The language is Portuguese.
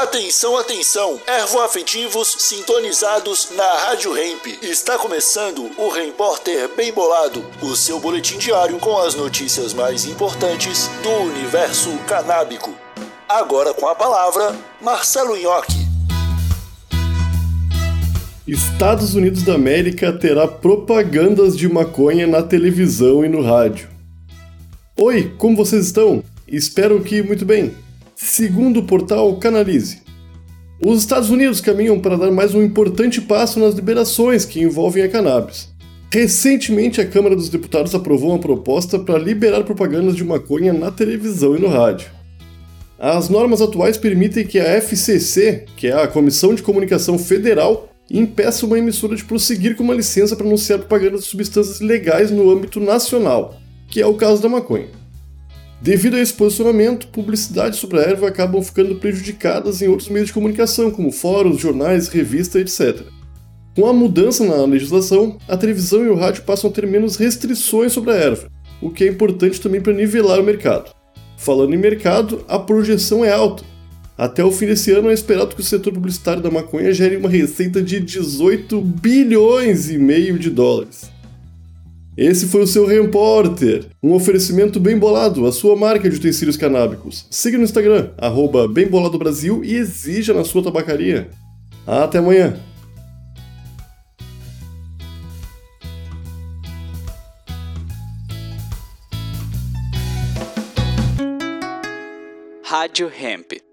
Atenção, atenção! Ervoafetivos sintonizados na Rádio Hemp. Está começando o Repórter Bem Bolado, o seu boletim diário com as notícias mais importantes do universo canábico. Agora com a palavra, Marcelo Nhoque. Estados Unidos da América terá propagandas de maconha na televisão e no rádio. Oi, como vocês estão? Espero que muito bem. Segundo o portal Canalize, os Estados Unidos caminham para dar mais um importante passo nas liberações que envolvem a cannabis. Recentemente, a Câmara dos Deputados aprovou uma proposta para liberar propagandas de maconha na televisão e no rádio. As normas atuais permitem que a FCC, que é a Comissão de Comunicação Federal, impeça uma emissora de prosseguir com uma licença para anunciar propaganda de substâncias legais no âmbito nacional, que é o caso da maconha. Devido a esse posicionamento, publicidade sobre a erva acabam ficando prejudicadas em outros meios de comunicação, como fóruns, jornais, revistas, etc. Com a mudança na legislação, a televisão e o rádio passam a ter menos restrições sobre a erva, o que é importante também para nivelar o mercado. Falando em mercado, a projeção é alta. Até o fim desse ano é esperado que o setor publicitário da maconha gere uma receita de 18 bilhões e meio de dólares. Esse foi o seu Repórter, um oferecimento bem bolado, a sua marca de utensílios canábicos. Siga no Instagram, arroba Brasil e exija na sua tabacaria. Até amanhã! Rádio Hemp.